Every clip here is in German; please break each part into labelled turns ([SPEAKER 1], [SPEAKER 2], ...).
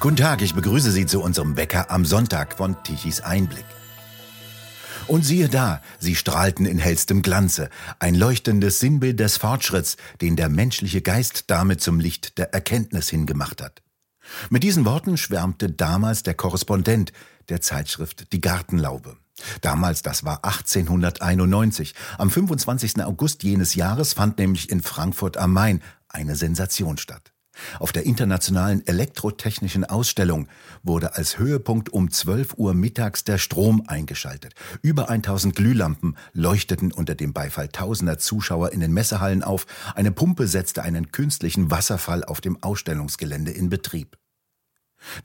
[SPEAKER 1] Guten Tag, ich begrüße Sie zu unserem Wecker am Sonntag von Tichys Einblick. Und siehe da, sie strahlten in hellstem Glanze, ein leuchtendes Sinnbild des Fortschritts, den der menschliche Geist damit zum Licht der Erkenntnis hingemacht hat. Mit diesen Worten schwärmte damals der Korrespondent der Zeitschrift Die Gartenlaube. Damals, das war 1891. Am 25. August jenes Jahres fand nämlich in Frankfurt am Main eine Sensation statt. Auf der internationalen elektrotechnischen Ausstellung wurde als Höhepunkt um 12 Uhr mittags der Strom eingeschaltet. Über 1000 Glühlampen leuchteten unter dem Beifall tausender Zuschauer in den Messehallen auf. Eine Pumpe setzte einen künstlichen Wasserfall auf dem Ausstellungsgelände in Betrieb.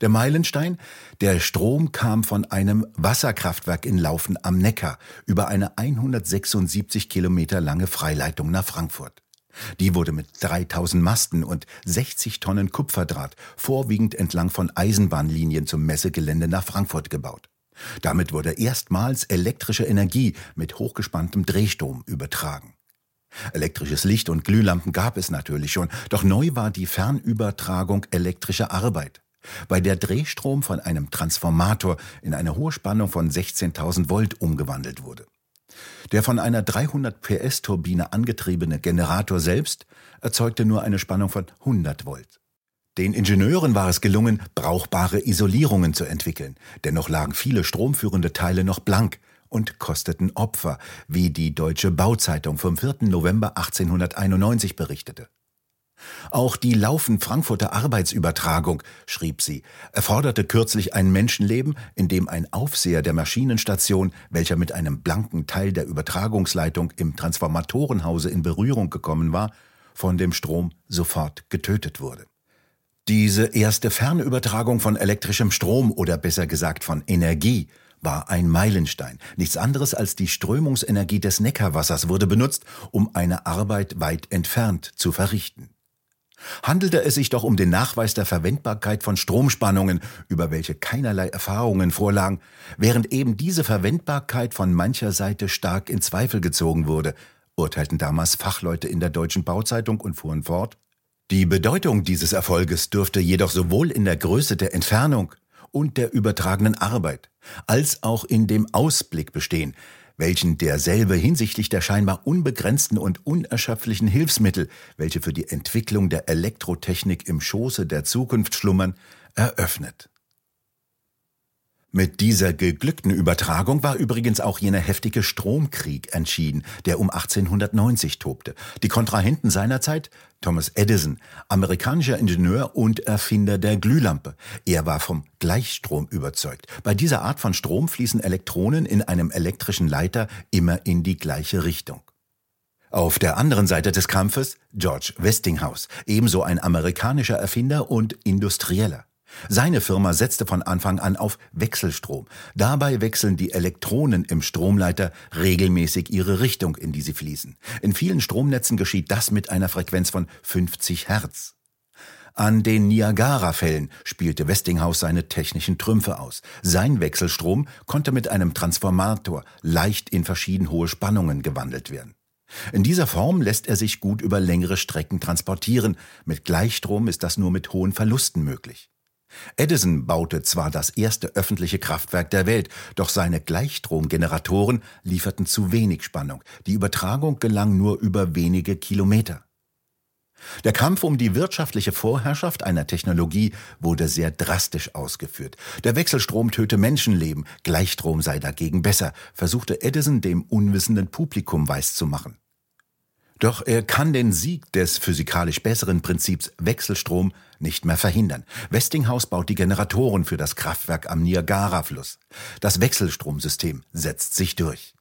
[SPEAKER 1] Der Meilenstein? Der Strom kam von einem Wasserkraftwerk in Laufen am Neckar über eine 176 Kilometer lange Freileitung nach Frankfurt. Die wurde mit 3000 Masten und 60 Tonnen Kupferdraht vorwiegend entlang von Eisenbahnlinien zum Messegelände nach Frankfurt gebaut. Damit wurde erstmals elektrische Energie mit hochgespanntem Drehstrom übertragen. Elektrisches Licht und Glühlampen gab es natürlich schon, doch neu war die Fernübertragung elektrischer Arbeit, bei der Drehstrom von einem Transformator in eine hohe Spannung von 16.000 Volt umgewandelt wurde. Der von einer 300 PS Turbine angetriebene Generator selbst erzeugte nur eine Spannung von 100 Volt. Den Ingenieuren war es gelungen, brauchbare Isolierungen zu entwickeln. Dennoch lagen viele stromführende Teile noch blank und kosteten Opfer, wie die Deutsche Bauzeitung vom 4. November 1891 berichtete. Auch die Laufen Frankfurter Arbeitsübertragung, schrieb sie, erforderte kürzlich ein Menschenleben, in dem ein Aufseher der Maschinenstation, welcher mit einem blanken Teil der Übertragungsleitung im Transformatorenhause in Berührung gekommen war, von dem Strom sofort getötet wurde. Diese erste Fernübertragung von elektrischem Strom oder besser gesagt von Energie war ein Meilenstein. Nichts anderes als die Strömungsenergie des Neckarwassers wurde benutzt, um eine Arbeit weit entfernt zu verrichten handelte es sich doch um den Nachweis der Verwendbarkeit von Stromspannungen, über welche keinerlei Erfahrungen vorlagen, während eben diese Verwendbarkeit von mancher Seite stark in Zweifel gezogen wurde, urteilten damals Fachleute in der Deutschen Bauzeitung und fuhren fort. Die Bedeutung dieses Erfolges dürfte jedoch sowohl in der Größe der Entfernung und der übertragenen Arbeit als auch in dem Ausblick bestehen, welchen derselbe hinsichtlich der scheinbar unbegrenzten und unerschöpflichen Hilfsmittel, welche für die Entwicklung der Elektrotechnik im Schoße der Zukunft schlummern, eröffnet. Mit dieser geglückten Übertragung war übrigens auch jener heftige Stromkrieg entschieden, der um 1890 tobte. Die Kontrahenten seinerzeit Thomas Edison, amerikanischer Ingenieur und Erfinder der Glühlampe. Er war vom Gleichstrom überzeugt. Bei dieser Art von Strom fließen Elektronen in einem elektrischen Leiter immer in die gleiche Richtung. Auf der anderen Seite des Kampfes George Westinghouse, ebenso ein amerikanischer Erfinder und Industrieller. Seine Firma setzte von Anfang an auf Wechselstrom. Dabei wechseln die Elektronen im Stromleiter regelmäßig ihre Richtung, in die sie fließen. In vielen Stromnetzen geschieht das mit einer Frequenz von 50 Hertz. An den Niagara-Fällen spielte Westinghouse seine technischen Trümpfe aus. Sein Wechselstrom konnte mit einem Transformator leicht in verschieden hohe Spannungen gewandelt werden. In dieser Form lässt er sich gut über längere Strecken transportieren. Mit Gleichstrom ist das nur mit hohen Verlusten möglich. Edison baute zwar das erste öffentliche Kraftwerk der Welt, doch seine Gleichstromgeneratoren lieferten zu wenig Spannung. Die Übertragung gelang nur über wenige Kilometer. Der Kampf um die wirtschaftliche Vorherrschaft einer Technologie wurde sehr drastisch ausgeführt. Der Wechselstrom töte Menschenleben, Gleichstrom sei dagegen besser, versuchte Edison dem unwissenden Publikum weiszumachen. Doch er kann den Sieg des physikalisch besseren Prinzips Wechselstrom nicht mehr verhindern. Westinghouse baut die Generatoren für das Kraftwerk am Niagara-Fluss. Das Wechselstromsystem setzt sich durch.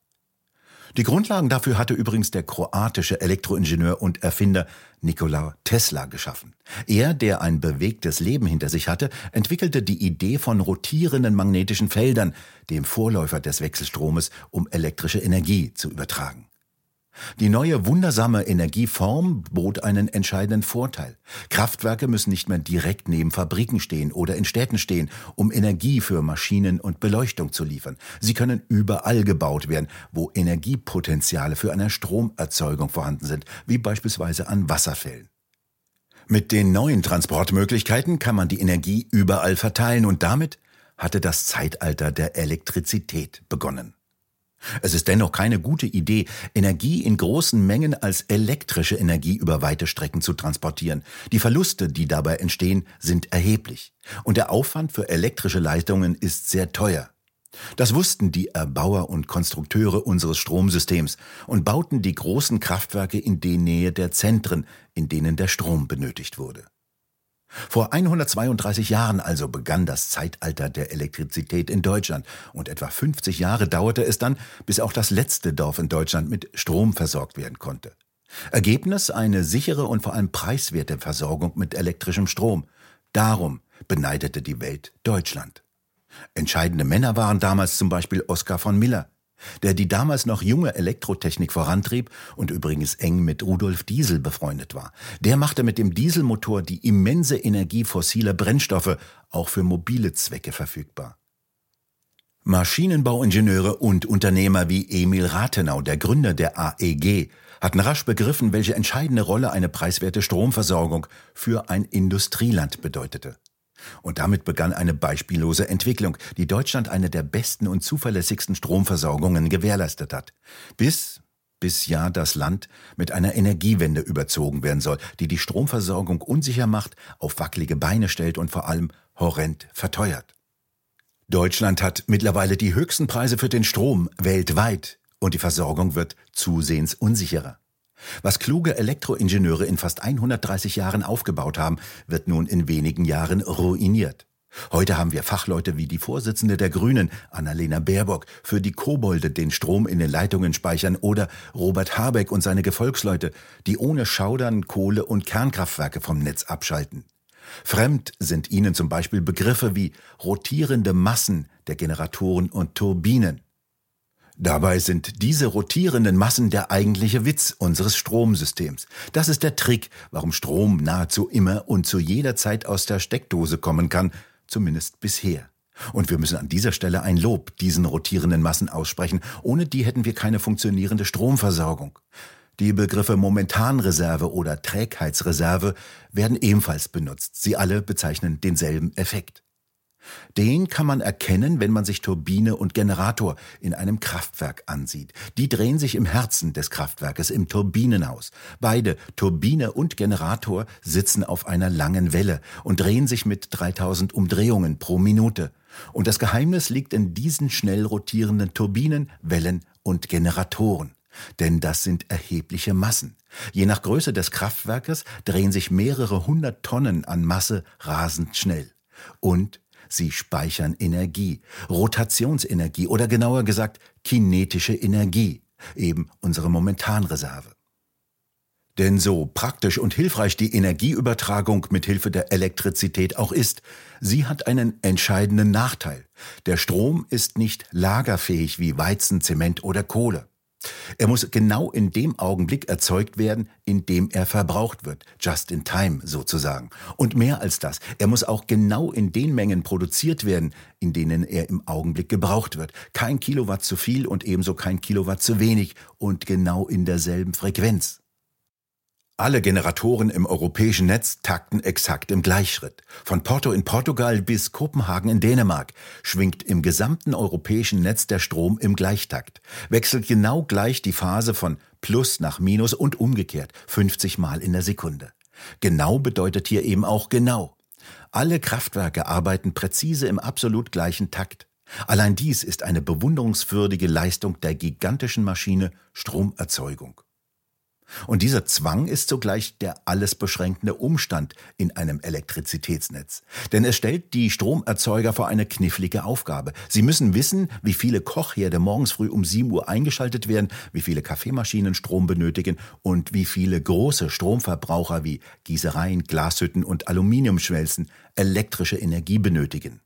[SPEAKER 1] Die Grundlagen dafür hatte übrigens der kroatische Elektroingenieur und Erfinder Nikola Tesla geschaffen. Er, der ein bewegtes Leben hinter sich hatte, entwickelte die Idee von rotierenden magnetischen Feldern, dem Vorläufer des Wechselstromes, um elektrische Energie zu übertragen. Die neue wundersame Energieform bot einen entscheidenden Vorteil. Kraftwerke müssen nicht mehr direkt neben Fabriken stehen oder in Städten stehen, um Energie für Maschinen und Beleuchtung zu liefern. Sie können überall gebaut werden, wo Energiepotenziale für eine Stromerzeugung vorhanden sind, wie beispielsweise an Wasserfällen. Mit den neuen Transportmöglichkeiten kann man die Energie überall verteilen und damit hatte das Zeitalter der Elektrizität begonnen. Es ist dennoch keine gute Idee, Energie in großen Mengen als elektrische Energie über weite Strecken zu transportieren. Die Verluste, die dabei entstehen, sind erheblich. Und der Aufwand für elektrische Leitungen ist sehr teuer. Das wussten die Erbauer und Konstrukteure unseres Stromsystems und bauten die großen Kraftwerke in die Nähe der Zentren, in denen der Strom benötigt wurde. Vor 132 Jahren also begann das Zeitalter der Elektrizität in Deutschland und etwa 50 Jahre dauerte es dann, bis auch das letzte Dorf in Deutschland mit Strom versorgt werden konnte. Ergebnis eine sichere und vor allem preiswerte Versorgung mit elektrischem Strom. Darum beneidete die Welt Deutschland. Entscheidende Männer waren damals zum Beispiel Oskar von Miller, der die damals noch junge Elektrotechnik vorantrieb und übrigens eng mit Rudolf Diesel befreundet war. Der machte mit dem Dieselmotor die immense Energie fossiler Brennstoffe auch für mobile Zwecke verfügbar. Maschinenbauingenieure und Unternehmer wie Emil Rathenau, der Gründer der AEG, hatten rasch begriffen, welche entscheidende Rolle eine preiswerte Stromversorgung für ein Industrieland bedeutete. Und damit begann eine beispiellose Entwicklung, die Deutschland eine der besten und zuverlässigsten Stromversorgungen gewährleistet hat. Bis, bis ja das Land mit einer Energiewende überzogen werden soll, die die Stromversorgung unsicher macht, auf wackelige Beine stellt und vor allem horrend verteuert. Deutschland hat mittlerweile die höchsten Preise für den Strom weltweit und die Versorgung wird zusehends unsicherer. Was kluge Elektroingenieure in fast 130 Jahren aufgebaut haben, wird nun in wenigen Jahren ruiniert. Heute haben wir Fachleute wie die Vorsitzende der Grünen, Annalena Baerbock, für die Kobolde den Strom in den Leitungen speichern oder Robert Habeck und seine Gefolgsleute, die ohne Schaudern Kohle- und Kernkraftwerke vom Netz abschalten. Fremd sind ihnen zum Beispiel Begriffe wie rotierende Massen der Generatoren und Turbinen. Dabei sind diese rotierenden Massen der eigentliche Witz unseres Stromsystems. Das ist der Trick, warum Strom nahezu immer und zu jeder Zeit aus der Steckdose kommen kann, zumindest bisher. Und wir müssen an dieser Stelle ein Lob diesen rotierenden Massen aussprechen. Ohne die hätten wir keine funktionierende Stromversorgung. Die Begriffe Momentanreserve oder Trägheitsreserve werden ebenfalls benutzt. Sie alle bezeichnen denselben Effekt. Den kann man erkennen, wenn man sich Turbine und Generator in einem Kraftwerk ansieht. Die drehen sich im Herzen des Kraftwerkes, im Turbinenhaus. Beide, Turbine und Generator, sitzen auf einer langen Welle und drehen sich mit 3000 Umdrehungen pro Minute. Und das Geheimnis liegt in diesen schnell rotierenden Turbinen, Wellen und Generatoren. Denn das sind erhebliche Massen. Je nach Größe des Kraftwerkes drehen sich mehrere hundert Tonnen an Masse rasend schnell. Und Sie speichern Energie, Rotationsenergie oder genauer gesagt kinetische Energie, eben unsere Momentanreserve. Denn so praktisch und hilfreich die Energieübertragung mit Hilfe der Elektrizität auch ist, sie hat einen entscheidenden Nachteil. Der Strom ist nicht lagerfähig wie Weizen, Zement oder Kohle. Er muss genau in dem Augenblick erzeugt werden, in dem er verbraucht wird, just in time sozusagen. Und mehr als das, er muss auch genau in den Mengen produziert werden, in denen er im Augenblick gebraucht wird. Kein Kilowatt zu viel und ebenso kein Kilowatt zu wenig und genau in derselben Frequenz. Alle Generatoren im europäischen Netz takten exakt im Gleichschritt. Von Porto in Portugal bis Kopenhagen in Dänemark schwingt im gesamten europäischen Netz der Strom im Gleichtakt, wechselt genau gleich die Phase von Plus nach Minus und umgekehrt 50 Mal in der Sekunde. Genau bedeutet hier eben auch genau. Alle Kraftwerke arbeiten präzise im absolut gleichen Takt. Allein dies ist eine bewunderungswürdige Leistung der gigantischen Maschine Stromerzeugung. Und dieser Zwang ist zugleich der alles beschränkende Umstand in einem Elektrizitätsnetz. Denn es stellt die Stromerzeuger vor eine knifflige Aufgabe. Sie müssen wissen, wie viele Kochherde morgens früh um 7 Uhr eingeschaltet werden, wie viele Kaffeemaschinen Strom benötigen und wie viele große Stromverbraucher wie Gießereien, Glashütten und Aluminiumschmelzen elektrische Energie benötigen.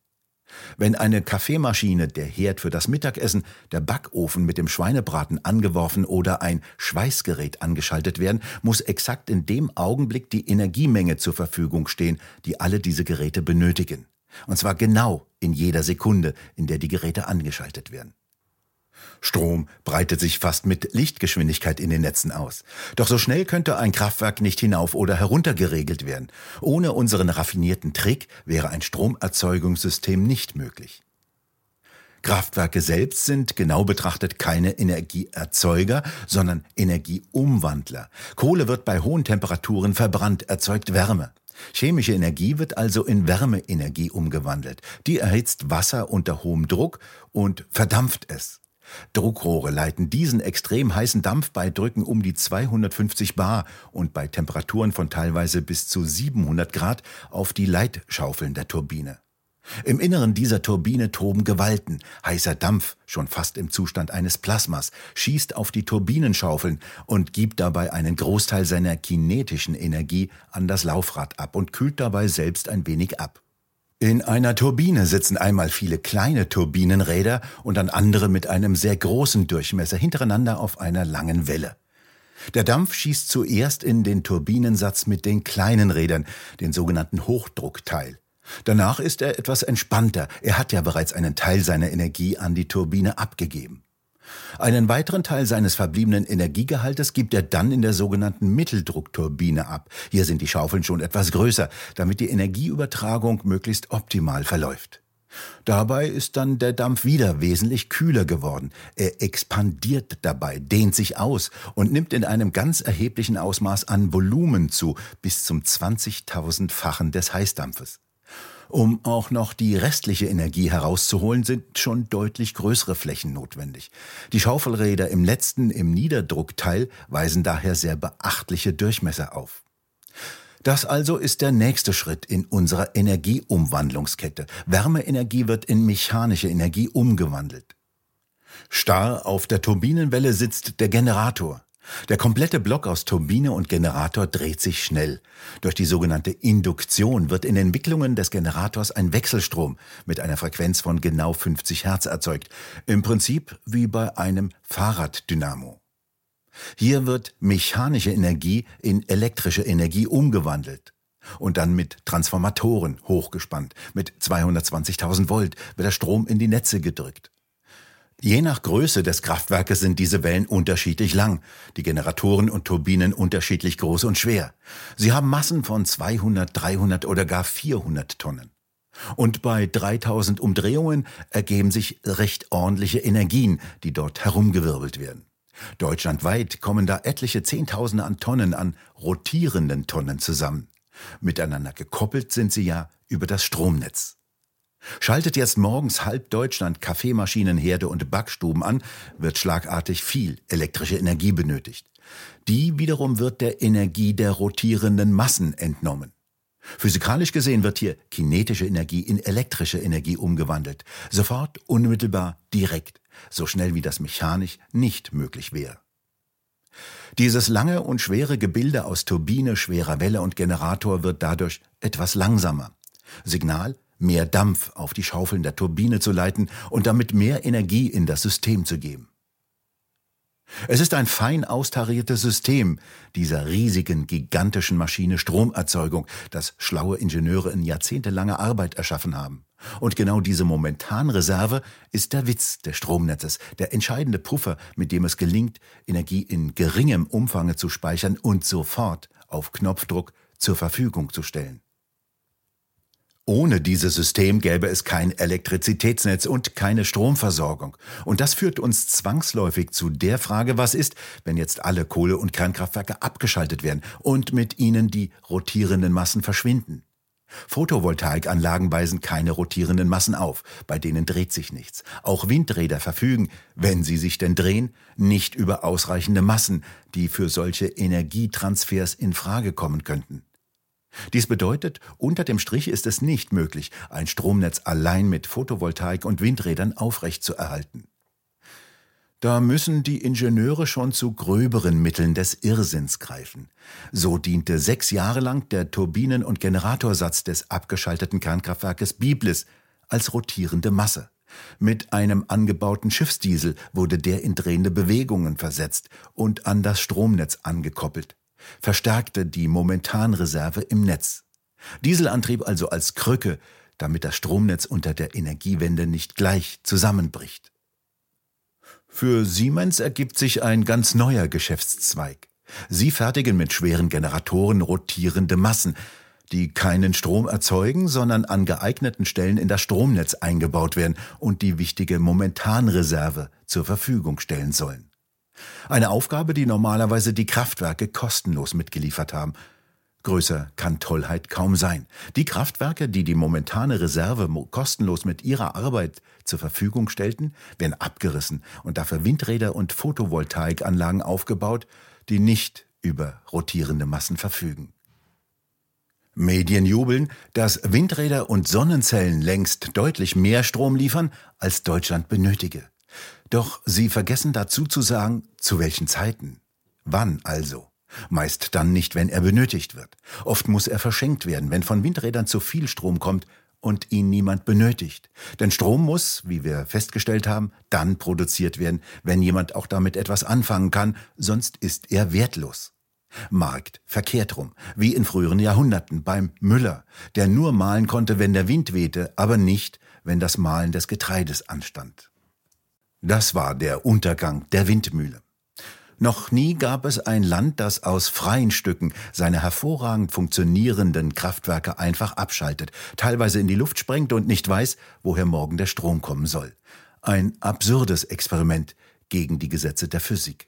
[SPEAKER 1] Wenn eine Kaffeemaschine, der Herd für das Mittagessen, der Backofen mit dem Schweinebraten angeworfen oder ein Schweißgerät angeschaltet werden, muss exakt in dem Augenblick die Energiemenge zur Verfügung stehen, die alle diese Geräte benötigen. Und zwar genau in jeder Sekunde, in der die Geräte angeschaltet werden. Strom breitet sich fast mit Lichtgeschwindigkeit in den Netzen aus. Doch so schnell könnte ein Kraftwerk nicht hinauf oder herunter geregelt werden. Ohne unseren raffinierten Trick wäre ein Stromerzeugungssystem nicht möglich. Kraftwerke selbst sind genau betrachtet keine Energieerzeuger, sondern Energieumwandler. Kohle wird bei hohen Temperaturen verbrannt, erzeugt Wärme. Chemische Energie wird also in Wärmeenergie umgewandelt. Die erhitzt Wasser unter hohem Druck und verdampft es. Druckrohre leiten diesen extrem heißen Dampf bei Drücken um die 250 bar und bei Temperaturen von teilweise bis zu 700 Grad auf die Leitschaufeln der Turbine. Im Inneren dieser Turbine toben Gewalten. Heißer Dampf, schon fast im Zustand eines Plasmas, schießt auf die Turbinenschaufeln und gibt dabei einen Großteil seiner kinetischen Energie an das Laufrad ab und kühlt dabei selbst ein wenig ab. In einer Turbine sitzen einmal viele kleine Turbinenräder und dann andere mit einem sehr großen Durchmesser hintereinander auf einer langen Welle. Der Dampf schießt zuerst in den Turbinensatz mit den kleinen Rädern, den sogenannten Hochdruckteil. Danach ist er etwas entspannter, er hat ja bereits einen Teil seiner Energie an die Turbine abgegeben. Einen weiteren Teil seines verbliebenen Energiegehaltes gibt er dann in der sogenannten Mitteldruckturbine ab. Hier sind die Schaufeln schon etwas größer, damit die Energieübertragung möglichst optimal verläuft. Dabei ist dann der Dampf wieder wesentlich kühler geworden. Er expandiert dabei, dehnt sich aus und nimmt in einem ganz erheblichen Ausmaß an Volumen zu, bis zum 20.000-fachen des Heißdampfes. Um auch noch die restliche Energie herauszuholen, sind schon deutlich größere Flächen notwendig. Die Schaufelräder im letzten, im Niederdruckteil weisen daher sehr beachtliche Durchmesser auf. Das also ist der nächste Schritt in unserer Energieumwandlungskette. Wärmeenergie wird in mechanische Energie umgewandelt. Starr auf der Turbinenwelle sitzt der Generator. Der komplette Block aus Turbine und Generator dreht sich schnell. Durch die sogenannte Induktion wird in Entwicklungen des Generators ein Wechselstrom mit einer Frequenz von genau 50 Hertz erzeugt. Im Prinzip wie bei einem Fahrraddynamo. Hier wird mechanische Energie in elektrische Energie umgewandelt und dann mit Transformatoren hochgespannt. Mit 220.000 Volt wird der Strom in die Netze gedrückt. Je nach Größe des Kraftwerkes sind diese Wellen unterschiedlich lang, die Generatoren und Turbinen unterschiedlich groß und schwer. Sie haben Massen von 200, 300 oder gar 400 Tonnen. Und bei 3000 Umdrehungen ergeben sich recht ordentliche Energien, die dort herumgewirbelt werden. Deutschlandweit kommen da etliche Zehntausende an Tonnen an rotierenden Tonnen zusammen. Miteinander gekoppelt sind sie ja über das Stromnetz. Schaltet jetzt morgens halb Deutschland Kaffeemaschinen, Herde und Backstuben an, wird schlagartig viel elektrische Energie benötigt. Die wiederum wird der Energie der rotierenden Massen entnommen. Physikalisch gesehen wird hier kinetische Energie in elektrische Energie umgewandelt. Sofort, unmittelbar, direkt. So schnell wie das mechanisch nicht möglich wäre. Dieses lange und schwere Gebilde aus Turbine, schwerer Welle und Generator wird dadurch etwas langsamer. Signal mehr Dampf auf die Schaufeln der Turbine zu leiten und damit mehr Energie in das System zu geben. Es ist ein fein austariertes System dieser riesigen, gigantischen Maschine Stromerzeugung, das schlaue Ingenieure in jahrzehntelanger Arbeit erschaffen haben. Und genau diese Momentanreserve ist der Witz des Stromnetzes, der entscheidende Puffer, mit dem es gelingt, Energie in geringem Umfange zu speichern und sofort auf Knopfdruck zur Verfügung zu stellen. Ohne dieses System gäbe es kein Elektrizitätsnetz und keine Stromversorgung. Und das führt uns zwangsläufig zu der Frage, was ist, wenn jetzt alle Kohle- und Kernkraftwerke abgeschaltet werden und mit ihnen die rotierenden Massen verschwinden? Photovoltaikanlagen weisen keine rotierenden Massen auf, bei denen dreht sich nichts. Auch Windräder verfügen, wenn sie sich denn drehen, nicht über ausreichende Massen, die für solche Energietransfers in Frage kommen könnten. Dies bedeutet, unter dem Strich ist es nicht möglich, ein Stromnetz allein mit Photovoltaik und Windrädern aufrechtzuerhalten. Da müssen die Ingenieure schon zu gröberen Mitteln des Irrsinns greifen. So diente sechs Jahre lang der Turbinen- und Generatorsatz des abgeschalteten Kernkraftwerkes Biblis als rotierende Masse. Mit einem angebauten Schiffsdiesel wurde der in drehende Bewegungen versetzt und an das Stromnetz angekoppelt verstärkte die Momentanreserve im Netz. Dieselantrieb also als Krücke, damit das Stromnetz unter der Energiewende nicht gleich zusammenbricht. Für Siemens ergibt sich ein ganz neuer Geschäftszweig. Sie fertigen mit schweren Generatoren rotierende Massen, die keinen Strom erzeugen, sondern an geeigneten Stellen in das Stromnetz eingebaut werden und die wichtige Momentanreserve zur Verfügung stellen sollen. Eine Aufgabe, die normalerweise die Kraftwerke kostenlos mitgeliefert haben. Größer kann Tollheit kaum sein. Die Kraftwerke, die die momentane Reserve kostenlos mit ihrer Arbeit zur Verfügung stellten, werden abgerissen und dafür Windräder und Photovoltaikanlagen aufgebaut, die nicht über rotierende Massen verfügen. Medien jubeln, dass Windräder und Sonnenzellen längst deutlich mehr Strom liefern, als Deutschland benötige. Doch sie vergessen dazu zu sagen, zu welchen Zeiten. Wann also? Meist dann nicht, wenn er benötigt wird. Oft muss er verschenkt werden, wenn von Windrädern zu viel Strom kommt und ihn niemand benötigt. Denn Strom muss, wie wir festgestellt haben, dann produziert werden, wenn jemand auch damit etwas anfangen kann, sonst ist er wertlos. Markt verkehrt rum, wie in früheren Jahrhunderten beim Müller, der nur mahlen konnte, wenn der Wind wehte, aber nicht, wenn das Mahlen des Getreides anstand. Das war der Untergang der Windmühle. Noch nie gab es ein Land, das aus freien Stücken seine hervorragend funktionierenden Kraftwerke einfach abschaltet, teilweise in die Luft sprengt und nicht weiß, woher morgen der Strom kommen soll. Ein absurdes Experiment gegen die Gesetze der Physik.